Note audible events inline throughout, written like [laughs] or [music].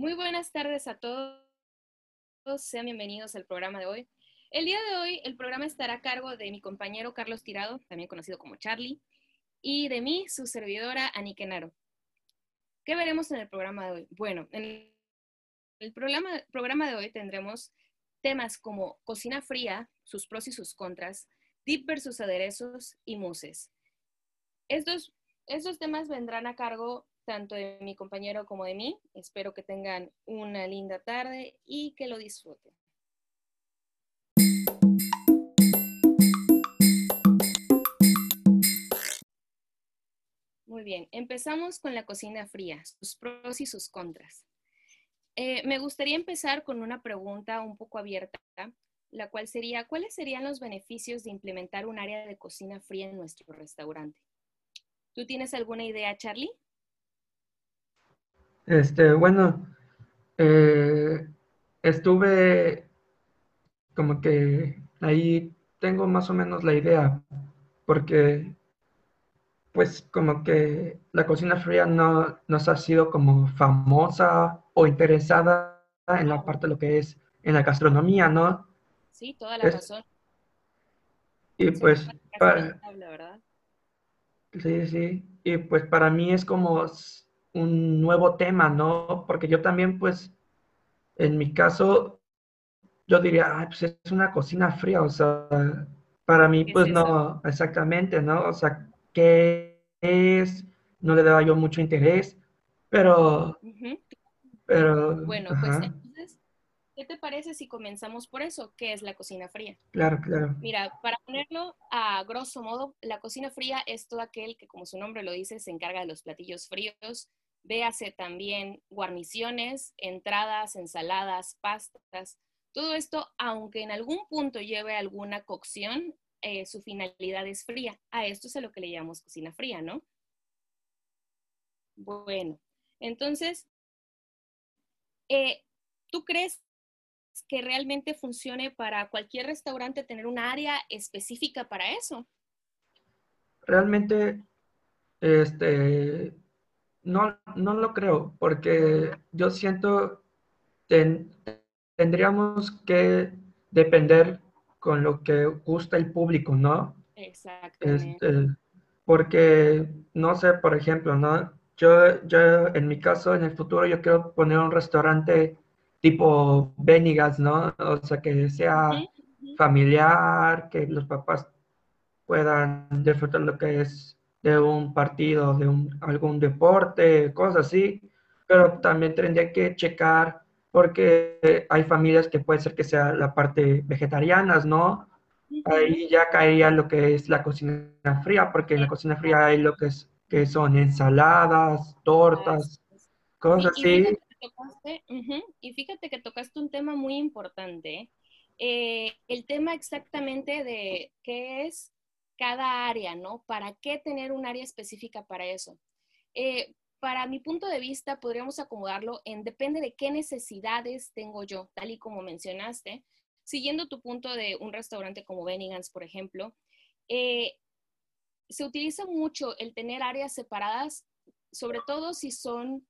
Muy buenas tardes a todos. Sean bienvenidos al programa de hoy. El día de hoy el programa estará a cargo de mi compañero Carlos Tirado, también conocido como Charlie, y de mí, su servidora Anikenaro. ¿Qué veremos en el programa de hoy? Bueno, en el programa, programa de hoy tendremos temas como cocina fría, sus pros y sus contras, dip versus aderezos y muses. Estos, estos temas vendrán a cargo tanto de mi compañero como de mí. Espero que tengan una linda tarde y que lo disfruten. Muy bien, empezamos con la cocina fría, sus pros y sus contras. Eh, me gustaría empezar con una pregunta un poco abierta, la cual sería, ¿cuáles serían los beneficios de implementar un área de cocina fría en nuestro restaurante? ¿Tú tienes alguna idea, Charlie? Este, bueno, eh, estuve como que ahí tengo más o menos la idea, porque pues como que la cocina fría no nos ha sido como famosa o interesada en la parte de lo que es en la gastronomía, ¿no? Sí, toda la razón. Y pues, para, sí, sí, y pues para mí es como un nuevo tema, ¿no? Porque yo también, pues, en mi caso, yo diría, Ay, pues es una cocina fría, o sea, para mí, pues no, exactamente, ¿no? O sea, ¿qué es? No le daba yo mucho interés, pero, pero, bueno, pues entonces, ¿qué te parece si comenzamos por eso? ¿Qué es la cocina fría? Claro, claro. Mira, para ponerlo a grosso modo, la cocina fría es todo aquel que, como su nombre lo dice, se encarga de los platillos fríos, Véase también guarniciones, entradas, ensaladas, pastas. Todo esto, aunque en algún punto lleve alguna cocción, eh, su finalidad es fría. A esto es a lo que le llamamos cocina fría, ¿no? Bueno, entonces, eh, ¿tú crees que realmente funcione para cualquier restaurante tener un área específica para eso? Realmente, este, no, no lo creo, porque yo siento que tendríamos que depender con lo que gusta el público, ¿no? Exactamente. Este, porque, no sé, por ejemplo, ¿no? Yo, yo, en mi caso, en el futuro, yo quiero poner un restaurante tipo Benigas, ¿no? O sea, que sea familiar, que los papás puedan disfrutar lo que es de un partido, de un, algún deporte, cosas así, pero también tendría que checar porque hay familias que puede ser que sea la parte vegetarianas, ¿no? Ahí ya caería lo que es la cocina fría, porque en la cocina fría hay lo que, es, que son ensaladas, tortas, cosas así. Y fíjate que tocaste un tema muy importante, eh, el tema exactamente de qué es cada área, ¿no? ¿Para qué tener un área específica para eso? Eh, para mi punto de vista, podríamos acomodarlo en depende de qué necesidades tengo yo, tal y como mencionaste. Siguiendo tu punto de un restaurante como Bennigan's, por ejemplo, eh, se utiliza mucho el tener áreas separadas, sobre todo si son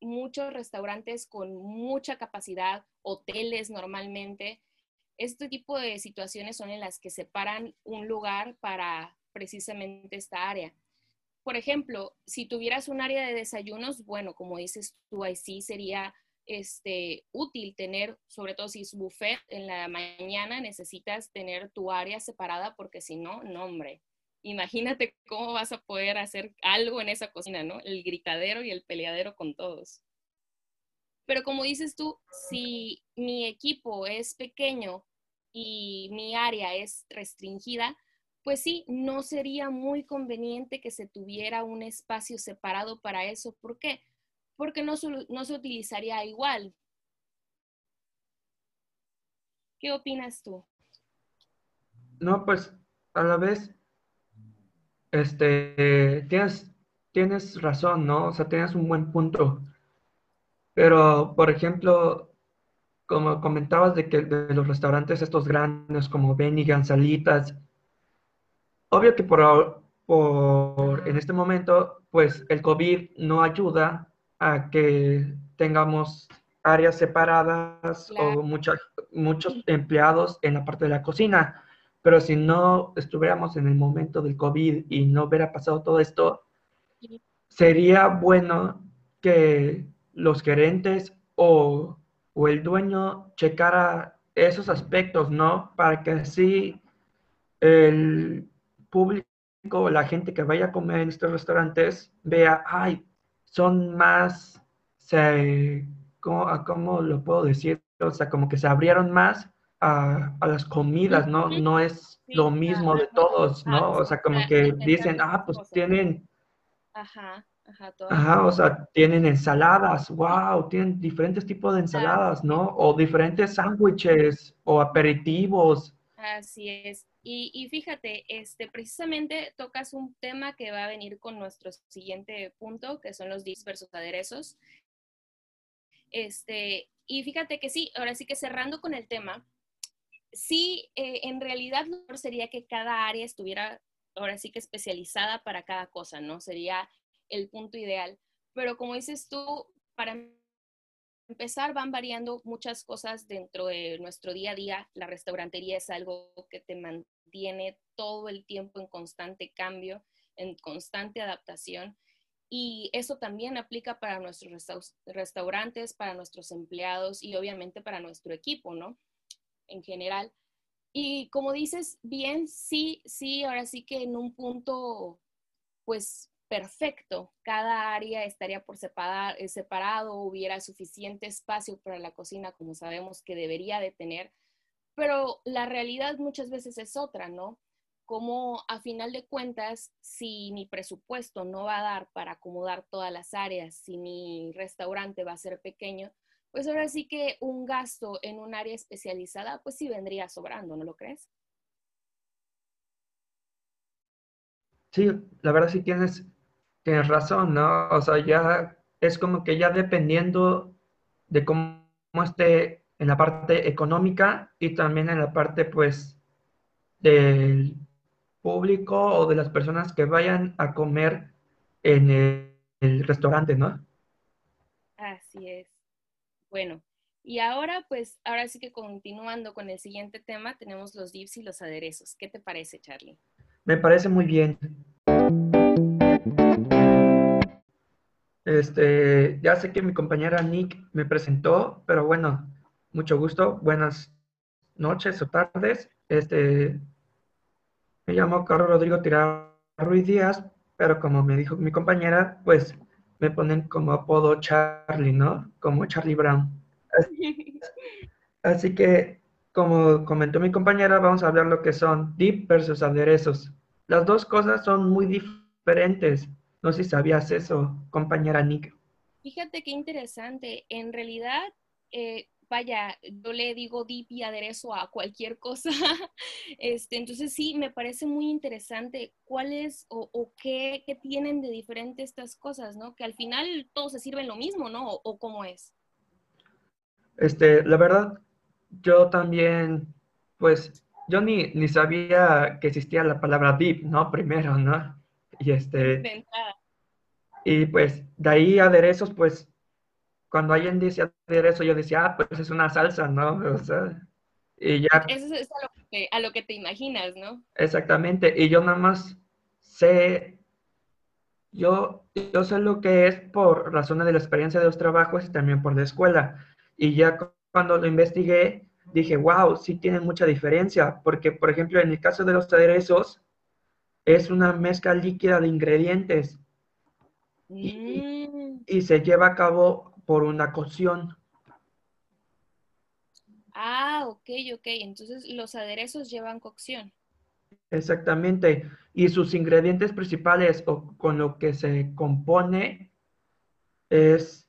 muchos restaurantes con mucha capacidad, hoteles normalmente, este tipo de situaciones son en las que separan un lugar para precisamente esta área. Por ejemplo, si tuvieras un área de desayunos, bueno, como dices tú, ahí sí sería este, útil tener, sobre todo si es buffet en la mañana, necesitas tener tu área separada porque si no, no, hombre, imagínate cómo vas a poder hacer algo en esa cocina, ¿no? El gritadero y el peleadero con todos. Pero como dices tú, si mi equipo es pequeño y mi área es restringida, pues sí, no sería muy conveniente que se tuviera un espacio separado para eso. ¿Por qué? Porque no, no se utilizaría igual. ¿Qué opinas tú? No, pues a la vez, este, tienes, tienes razón, ¿no? O sea, tienes un buen punto. Pero, por ejemplo, como comentabas de que de los restaurantes estos grandes como Bennigan, Salitas, obvio que por, por en este momento, pues el COVID no ayuda a que tengamos áreas separadas o muchos empleados en la parte de la cocina. Pero si no estuviéramos en el momento del COVID y no hubiera pasado todo esto, sería bueno que los gerentes o, o el dueño checara esos aspectos, ¿no? Para que así el público, la gente que vaya a comer en estos restaurantes, vea, ay, son más, se, ¿cómo, lo puedo decir? O sea, como que se abrieron más a, las comidas, ¿no? No es lo mismo de todos, ¿no? O sea, como que dicen, ah, pues tienen... Ajá. Ajá, Ajá, o sea, tienen ensaladas, wow, tienen diferentes tipos de ensaladas, ¿no? O diferentes sándwiches o aperitivos. Así es. Y, fíjate, este, precisamente tocas un tema que va a venir con nuestro siguiente punto, que son los dips versus aderezos. Este, y fíjate que sí, ahora sí que cerrando con el tema, sí, eh, en realidad lo mejor sería que cada área estuviera ahora sí que especializada para cada cosa, ¿no? Sería el punto ideal. Pero como dices tú, para empezar van variando muchas cosas dentro de nuestro día a día. La restaurantería es algo que te mantiene todo el tiempo en constante cambio, en constante adaptación. Y eso también aplica para nuestros restaurantes, para nuestros empleados y obviamente para nuestro equipo, ¿no? En general. Y como dices, bien, sí, sí, ahora sí que en un punto, pues perfecto, cada área estaría por eh, separado, hubiera suficiente espacio para la cocina como sabemos que debería de tener, pero la realidad muchas veces es otra, ¿no? Como a final de cuentas, si mi presupuesto no va a dar para acomodar todas las áreas, si mi restaurante va a ser pequeño, pues ahora sí que un gasto en un área especializada, pues sí vendría sobrando, ¿no lo crees? Sí, la verdad sí tienes Tienes razón, ¿no? O sea, ya es como que ya dependiendo de cómo esté en la parte económica y también en la parte, pues, del público o de las personas que vayan a comer en el, el restaurante, ¿no? Así es. Bueno, y ahora, pues, ahora sí que continuando con el siguiente tema, tenemos los dips y los aderezos. ¿Qué te parece, Charlie? Me parece muy bien. Este, ya sé que mi compañera Nick me presentó, pero bueno, mucho gusto. Buenas noches o tardes. Este, me llamo Carlos Rodrigo Tirado Ruiz Díaz, pero como me dijo mi compañera, pues me ponen como apodo Charlie, ¿no? Como Charlie Brown. [laughs] Así, que, como comentó mi compañera, vamos a hablar lo que son dip versus aderezos. Las dos cosas son muy diferentes. No sé si sabías eso, compañera Nick. Fíjate qué interesante. En realidad, eh, vaya, yo le digo dip y aderezo a cualquier cosa. [laughs] este, entonces sí, me parece muy interesante cuál es o, qué, tienen de diferente estas cosas, ¿no? Que al final todos se sirven lo mismo, ¿no? O, cómo es. Este, la verdad, yo también, pues, yo ni, ni sabía que existía la palabra dip, ¿no? Primero, ¿no? Y este... Y pues de ahí aderezos, pues cuando alguien dice aderezo, yo decía, ah, pues es una salsa, ¿no? [laughs] O sea, y ya... Eso es a lo, que, te imaginas, ¿no? Exactamente, y yo nada más sé, yo, yo sé lo que es por razones de la experiencia de los trabajos y también por la escuela. Y ya cuando lo investigué, dije, wow, sí tienen mucha diferencia, porque por ejemplo en el caso de los aderezos, es una mezcla líquida de ingredientes mm. y, se lleva a cabo por una cocción. Ah, ok, ok. Entonces los aderezos llevan cocción. Exactamente. Y sus ingredientes principales o con lo que se compone es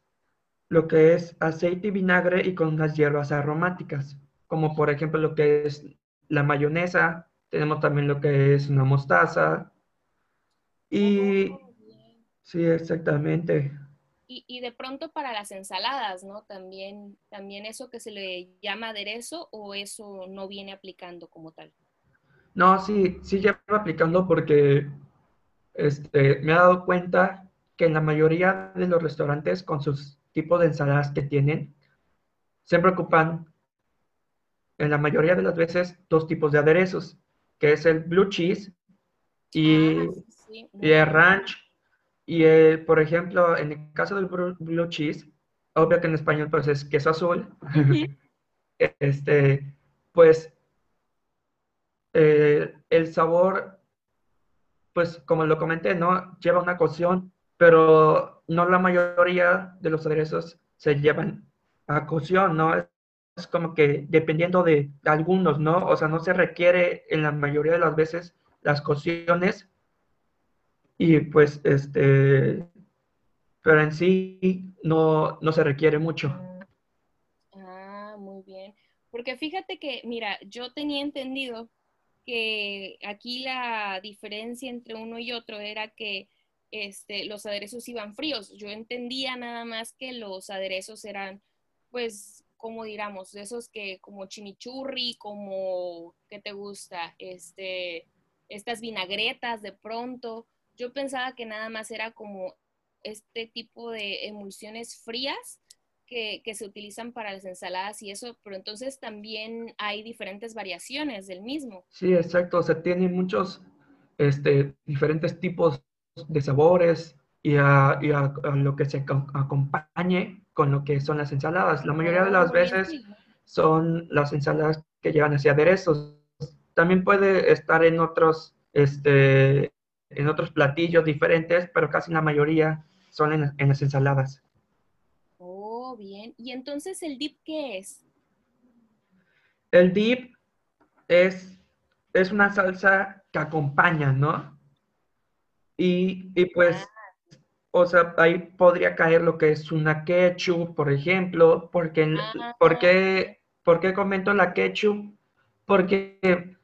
lo que es aceite y vinagre y con las hierbas aromáticas, como por ejemplo lo que es la mayonesa, tenemos también lo que es una mostaza. Y oh, sí, exactamente. Y, de pronto para las ensaladas, ¿no? También, también eso que se le llama aderezo o eso no viene aplicando como tal. No, sí, sí lleva aplicando porque este, me he dado cuenta que que en la mayoría de los restaurantes con sus tipos de ensaladas que tienen, siempre ocupan en la mayoría de las veces dos tipos de aderezos, que es el blue cheese y, ah, el ranch. Y por ejemplo, en el caso del blue cheese, obvio que en español pues es queso azul, [laughs] este, pues eh, el sabor, pues como lo comenté, ¿no? Lleva una cocción, pero no la mayoría de los aderezos se llevan a cocción, ¿no? Es como que dependiendo de algunos, ¿no? O sea, no se requiere en la mayoría de las veces las cocciones y pues este, pero en sí no, no se requiere mucho. Ah, muy bien. Porque fíjate que, mira, yo tenía entendido que aquí la diferencia entre uno y otro era que este, los aderezos iban fríos. Yo entendía nada más que los aderezos eran, pues, como diríamos, de esos que como chimichurri, como, ¿qué te gusta? Este, estas vinagretas de pronto. Yo pensaba que nada más era como este tipo de emulsiones frías que, se utilizan para las ensaladas y eso, pero entonces también hay diferentes variaciones del mismo. Sí, exacto. O sea, tiene muchos este, diferentes tipos de sabores y a, lo que se acompañe con lo que son las ensaladas. La mayoría de las ah, veces son las ensaladas que llevan hacia aderezos. También puede estar en otros, este, en otros platillos diferentes, pero casi la mayoría son en, en las ensaladas bien. ¿Y entonces el dip qué es? El dip es, es una salsa que acompaña, ¿no? Y, pues, ah. O sea, ahí podría caer lo que es una ketchup, por ejemplo, porque, ah. ¿por, qué, comento la ketchup? Porque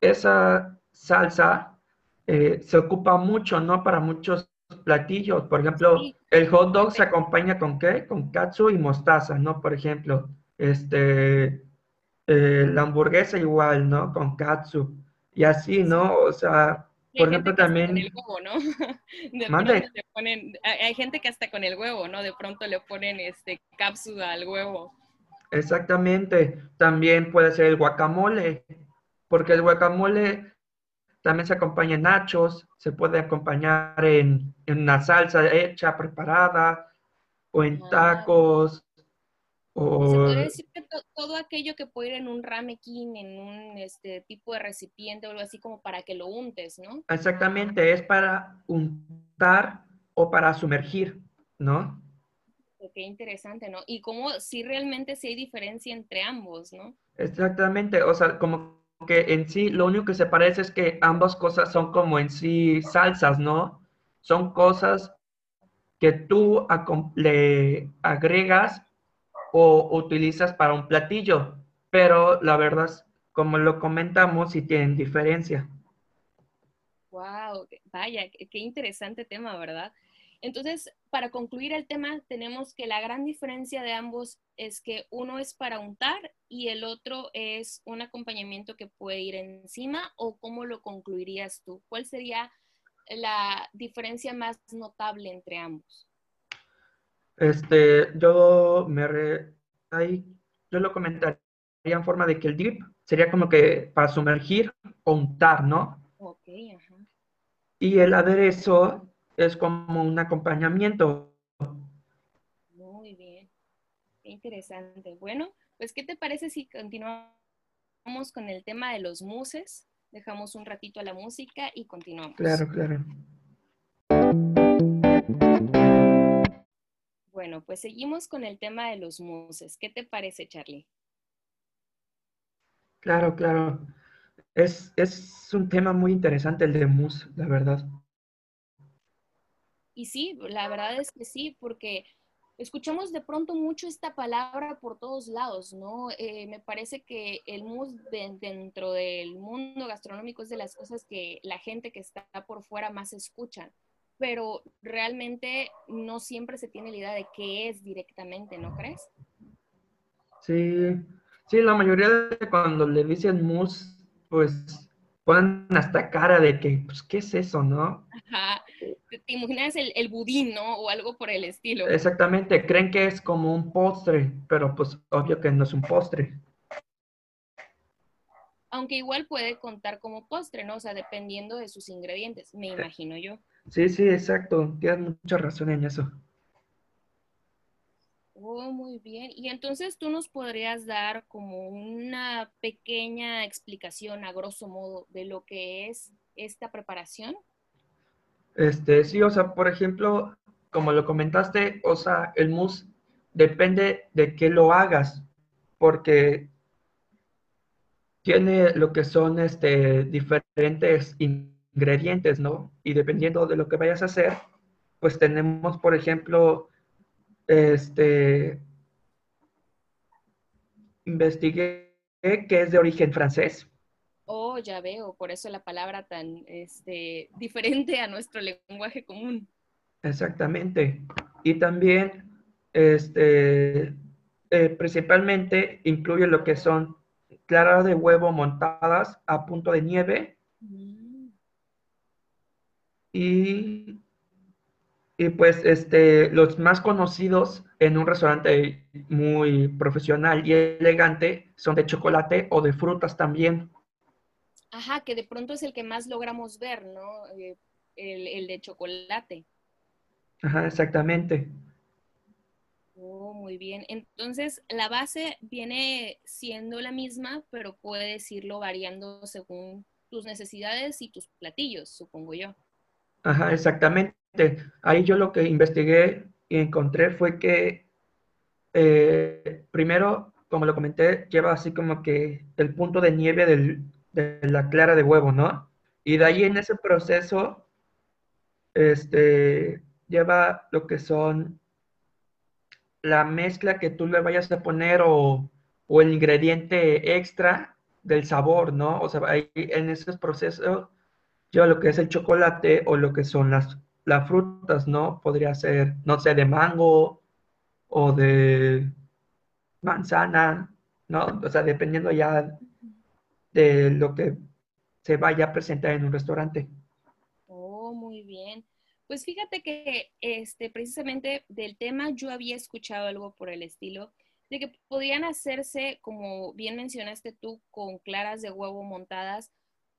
esa salsa eh, se ocupa mucho, ¿no? Para muchos platillos. Por ejemplo, el hot dog se acompaña con qué? Con katsu y mostaza, ¿no? Por ejemplo, este, eh, la hamburguesa igual, ¿no? Con katsu. Y así, ¿no? O sea, por ejemplo, también... El huevo, ¿no? [laughs] hay gente que hasta con el huevo, ¿no? De pronto le ponen este cápsula al huevo. Exactamente. También puede ser el guacamole, porque el guacamole también se acompaña en nachos, se puede acompañar en, una salsa hecha, preparada, o en tacos. O... Se puede decir que todo aquello que puede ir en un ramekin, en un este, tipo de recipiente o algo así como para que lo untes, ¿no? Exactamente, es para untar o para sumergir, ¿no? Qué interesante, ¿no? Y cómo si realmente sí hay diferencia entre ambos, ¿no? Exactamente, o sea, como que en sí lo único que se parece es que ambas cosas son como en sí salsas, ¿no? Son cosas que tú le agregas o utilizas para un platillo, pero la verdad, como lo comentamos, sí tienen diferencia. Wow, vaya, qué interesante tema, ¿verdad? Entonces, para concluir el tema, tenemos que la gran diferencia de ambos es que uno es para untar y el otro es un acompañamiento que puede ir encima o cómo lo concluirías tú? ¿Cuál sería la diferencia más notable entre ambos? Este, yo me yo lo comentaría en forma de que el dip sería como que para sumergir o untar, ¿no? Ok, ajá. Y el aderezo es como un acompañamiento. Muy bien, qué interesante. Bueno, pues ¿qué te parece si continuamos con el tema de los muses? Dejamos un ratito a la música y continuamos. Claro, claro. Bueno, pues seguimos con el tema de los muses. ¿Qué te parece, Charlie? Claro, claro. Es, es un tema muy interesante el de mousse, la verdad. Y sí, la verdad es que sí, porque escuchamos de pronto mucho esta palabra por todos lados, ¿no? Eh, me parece que el mousse dentro del mundo gastronómico es de las cosas que la gente que está por fuera más escuchan, pero realmente no siempre se tiene la idea de qué es directamente, ¿no crees? Sí, sí, la mayoría de cuando le dicen mousse, pues ponen hasta cara de que, pues, ¿qué es eso, no? Ajá. te, imaginas el, el, budín, ¿no? O algo por el estilo. Exactamente, creen que es como un postre, pero pues obvio que no es un postre. Aunque igual puede contar como postre, ¿no? O sea, dependiendo de sus ingredientes, me imagino yo. Sí, sí, exacto. Tienes mucha razón en eso. Oh, muy bien. Y entonces tú nos podrías dar como una pequeña explicación a grosso modo de lo que es esta preparación. Este, sí, o sea, por ejemplo, como lo comentaste, o sea, el mousse depende de qué lo hagas, porque tiene lo que son este, diferentes ingredientes, ¿no? Y dependiendo de lo que vayas a hacer, pues tenemos, por ejemplo, este, investigué que es de origen francés. Oh, ya veo, por eso la palabra tan este, diferente a nuestro lenguaje común. Exactamente. Y también, este, eh, principalmente incluye lo que son claras de huevo montadas a punto de nieve. Mm. Y y pues este, los más conocidos en un restaurante muy profesional y elegante son de chocolate o de frutas también. Ajá, que de pronto es el que más logramos ver, ¿no? Eh, el, de chocolate. Ajá, exactamente. Oh, muy bien. Entonces, la base viene siendo la misma, pero puedes irlo variando según tus necesidades y tus platillos, supongo yo. Ajá, exactamente. Ahí yo lo que investigué y encontré fue que eh, primero, como lo comenté, lleva así como que el punto de nieve de la clara de huevo, ¿no? Y de ahí en ese proceso, este, lleva lo que son la mezcla que tú le vayas a poner o, o el ingrediente extra del sabor, ¿no? O sea, ahí en ese proceso lleva lo que es el chocolate o lo que son las las frutas, ¿no? Podría ser, no sé, de mango o de manzana, ¿no? O sea, dependiendo ya de lo que se vaya a presentar en un restaurante. Oh, muy bien. Pues fíjate que este, precisamente del tema yo había escuchado algo por el estilo, de que podían hacerse, como bien mencionaste tú, con claras de huevo montadas,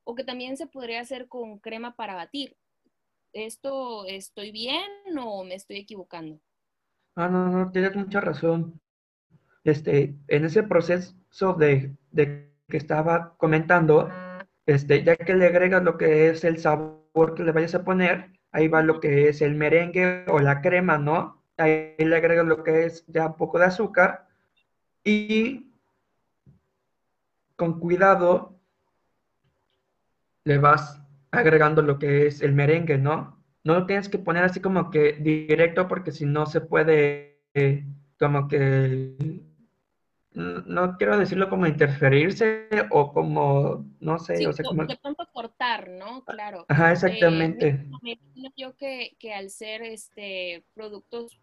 o que también se podría hacer con crema para batir. ¿esto estoy bien o me estoy equivocando? Ah, no, no, tienes mucha razón. Este, en ese proceso de, que estaba comentando, este, ya que le agregas lo que es el sabor que le vayas a poner, ahí va lo que es el merengue o la crema, ¿no? Ahí le agregas lo que es ya un poco de azúcar y con cuidado le vas agregando lo que es el merengue, ¿no? No lo tienes que poner así como que directo porque si no se puede como que no quiero decirlo como interferirse o como, no sé, o sea, como... De pronto cortar, ¿no? Claro. Ajá, exactamente. me yo que, que, al ser este productos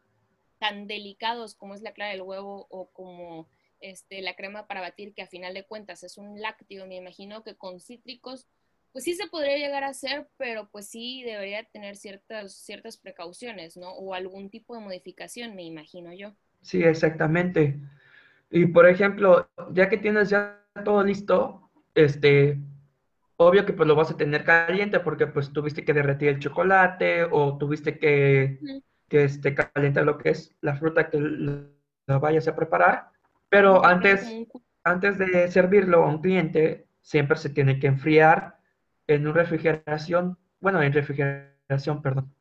tan delicados como es la clara del huevo o como este, la crema para batir, que a final de cuentas es un lácteo, me imagino que con cítricos pues sí se podría llegar a hacer, pero pues sí debería tener ciertas, ciertas precauciones, ¿no? O algún tipo de modificación, me imagino yo. Sí, exactamente. Y por ejemplo, ya que tienes ya todo listo, este, obvio que pues lo vas a tener caliente porque pues tuviste que derretir el chocolate o tuviste que, que este, calentar lo que es la fruta que la vayas a preparar. Pero antes, antes de servirlo a un cliente, siempre se tiene que enfriar en una refrigeración, bueno, en refrigeración, perdón.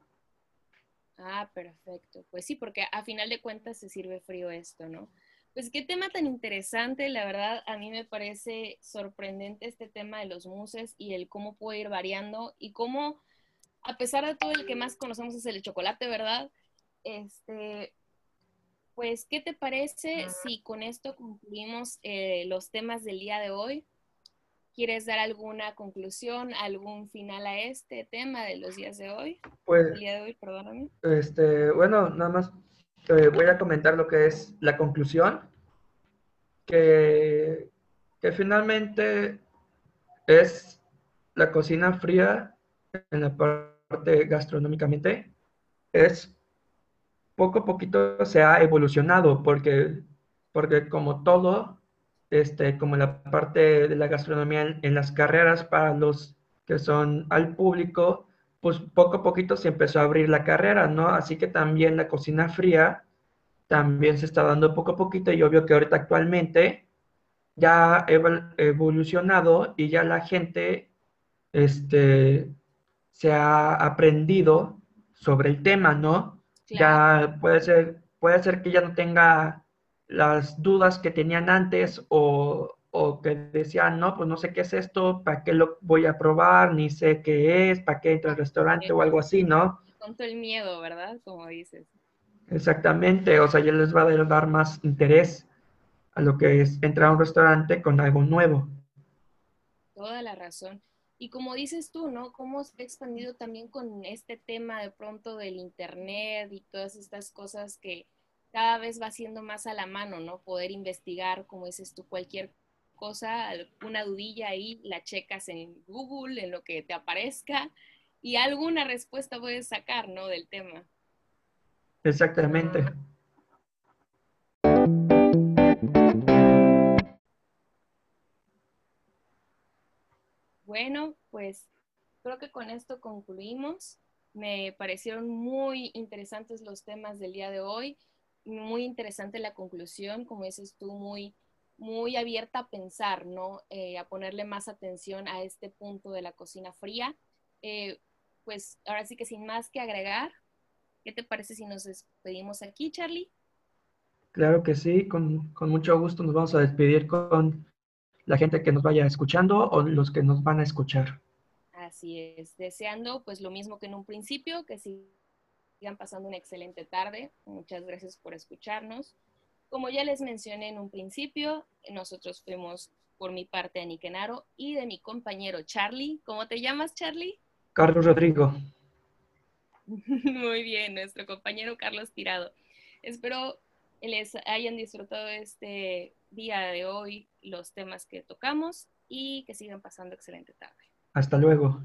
Ah, perfecto. Pues sí, porque a final de cuentas se sirve frío esto, ¿no? Pues qué tema tan interesante, la verdad, a mí me parece sorprendente este tema de los muses y el cómo puede ir variando y cómo, a pesar de todo, el que más conocemos es el chocolate, ¿verdad? Este, pues, ¿qué te parece si con esto concluimos eh, los temas del día de hoy? ¿Quieres dar alguna conclusión, algún final a este tema de los días de hoy? Pues, el día de hoy, perdóname. Este, bueno, nada más te voy a comentar lo que es la conclusión, que, que finalmente es la cocina fría en la parte gastronómicamente, es poco a poquito se ha evolucionado porque, porque como todo, este, como la parte de la gastronomía en, en las carreras para los que son al público, pues poco a poquito se empezó a abrir la carrera, ¿no? Así que también la cocina fría también se está dando poco a poquito y obvio que ahorita actualmente ya ha evolucionado y ya la gente este, se ha aprendido sobre el tema, ¿no? Ya puede ser, puede ser que ya no tenga las dudas que tenían antes o, o que decían, no, pues no sé qué es esto, para qué lo voy a probar, ni sé qué es, para qué entro al restaurante o algo así, ¿no? Con todo el miedo, ¿verdad? Como dices. Exactamente, o sea, ya les va a dar más interés a lo que es entrar a un restaurante con algo nuevo. Toda la razón. Y como dices tú, ¿no? Cómo se ha expandido también con este tema de pronto del Internet y todas estas cosas que cada vez va siendo más a la mano, ¿no? Poder investigar, como dices tú, cualquier cosa, una dudilla ahí, la checas en Google, en lo que te aparezca, y alguna respuesta puedes sacar, ¿no? Del tema. Exactamente. Bueno, pues creo que con esto concluimos. Me parecieron muy interesantes los temas del día de hoy, muy interesante la conclusión, como dices tú, muy muy abierta a pensar, ¿no? Eh, a ponerle más atención a este punto de la cocina fría. Eh, pues ahora sí que sin más que agregar, ¿qué te parece si nos despedimos aquí, Charlie? Claro que sí, con, con mucho gusto nos vamos a despedir con la gente que nos vaya escuchando o los que nos van a escuchar. Así es, deseando pues lo mismo que en un principio, que sigan pasando una excelente tarde. Muchas gracias por escucharnos. Como ya les mencioné en un principio, nosotros fuimos por mi parte a Niquenaro y de mi compañero Charlie. ¿Cómo te llamas, Charlie? Carlos Rodrigo. [laughs] Muy bien, nuestro compañero Carlos Tirado. Espero les hayan disfrutado este día de hoy los temas que tocamos y que sigan pasando excelente tarde. Hasta luego.